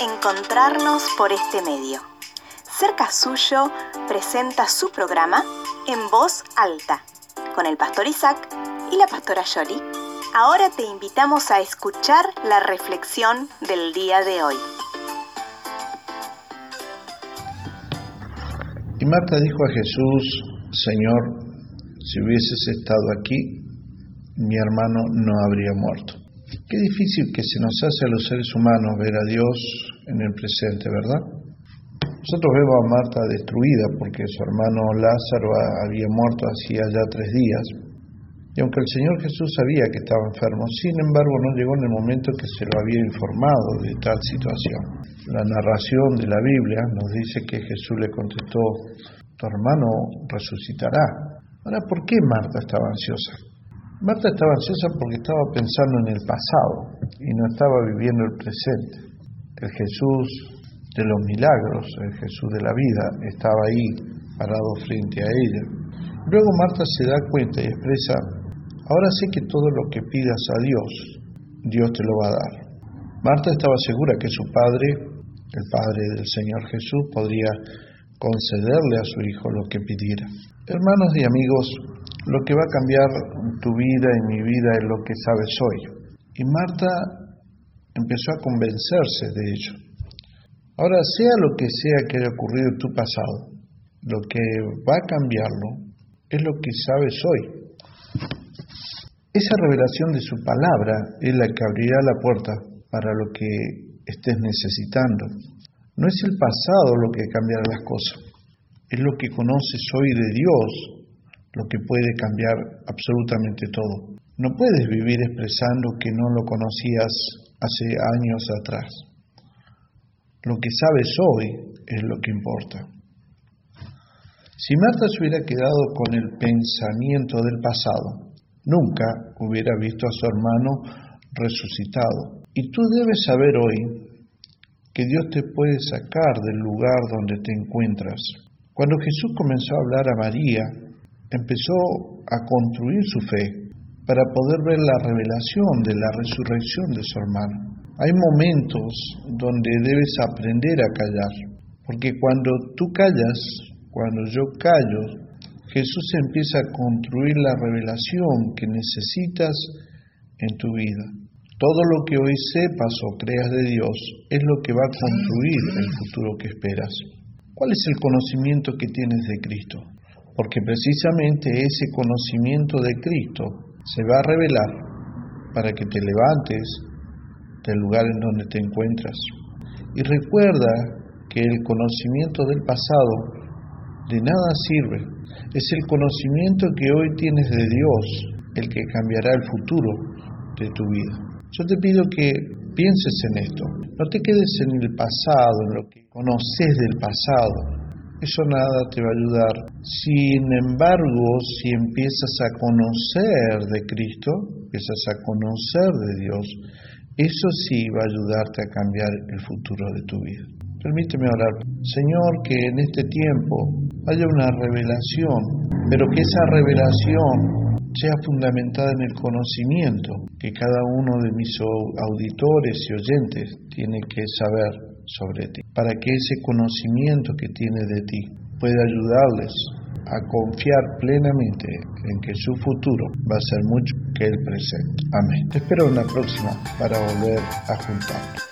encontrarnos por este medio. Cerca Suyo presenta su programa En Voz Alta, con el pastor Isaac y la pastora Yoli. Ahora te invitamos a escuchar la reflexión del día de hoy. Y Marta dijo a Jesús, Señor, si hubieses estado aquí, mi hermano no habría muerto. Qué difícil que se nos hace a los seres humanos ver a Dios en el presente, ¿verdad? Nosotros vemos a Marta destruida porque su hermano Lázaro había muerto hacía ya tres días. Y aunque el Señor Jesús sabía que estaba enfermo, sin embargo no llegó en el momento que se lo había informado de tal situación. La narración de la Biblia nos dice que Jesús le contestó, tu hermano resucitará. Ahora, ¿por qué Marta estaba ansiosa? Marta estaba ansiosa porque estaba pensando en el pasado y no estaba viviendo el presente. El Jesús de los milagros, el Jesús de la vida, estaba ahí parado frente a ella. Luego Marta se da cuenta y expresa, ahora sé que todo lo que pidas a Dios, Dios te lo va a dar. Marta estaba segura que su padre, el padre del Señor Jesús, podría concederle a su hijo lo que pidiera. Hermanos y amigos, lo que va a cambiar tu vida y mi vida es lo que sabes hoy. Y Marta empezó a convencerse de ello. Ahora, sea lo que sea que haya ocurrido en tu pasado, lo que va a cambiarlo es lo que sabes hoy. Esa revelación de su palabra es la que abrirá la puerta para lo que estés necesitando. No es el pasado lo que cambiará las cosas, es lo que conoces hoy de Dios lo que puede cambiar absolutamente todo. No puedes vivir expresando que no lo conocías hace años atrás. Lo que sabes hoy es lo que importa. Si Marta se hubiera quedado con el pensamiento del pasado, nunca hubiera visto a su hermano resucitado. Y tú debes saber hoy que Dios te puede sacar del lugar donde te encuentras. Cuando Jesús comenzó a hablar a María, empezó a construir su fe para poder ver la revelación de la resurrección de su hermano. Hay momentos donde debes aprender a callar, porque cuando tú callas, cuando yo callo, Jesús empieza a construir la revelación que necesitas en tu vida. Todo lo que hoy sepas o creas de Dios es lo que va a construir el futuro que esperas. ¿Cuál es el conocimiento que tienes de Cristo? Porque precisamente ese conocimiento de Cristo se va a revelar para que te levantes del lugar en donde te encuentras. Y recuerda que el conocimiento del pasado de nada sirve. Es el conocimiento que hoy tienes de Dios el que cambiará el futuro de tu vida. Yo te pido que pienses en esto. No te quedes en el pasado, en lo que conoces del pasado, eso nada te va a ayudar. Sin embargo, si empiezas a conocer de Cristo, empiezas a conocer de Dios, eso sí va a ayudarte a cambiar el futuro de tu vida. Permíteme orar. Señor, que en este tiempo haya una revelación, pero que esa revelación sea fundamentada en el conocimiento que cada uno de mis auditores y oyentes tiene que saber sobre ti, para que ese conocimiento que tiene de ti pueda ayudarles a confiar plenamente en que su futuro va a ser mucho que el presente. Amén. Te espero en la próxima para volver a juntarnos.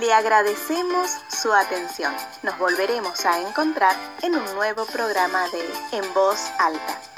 Le agradecemos su atención. Nos volveremos a encontrar en un nuevo programa de En Voz Alta.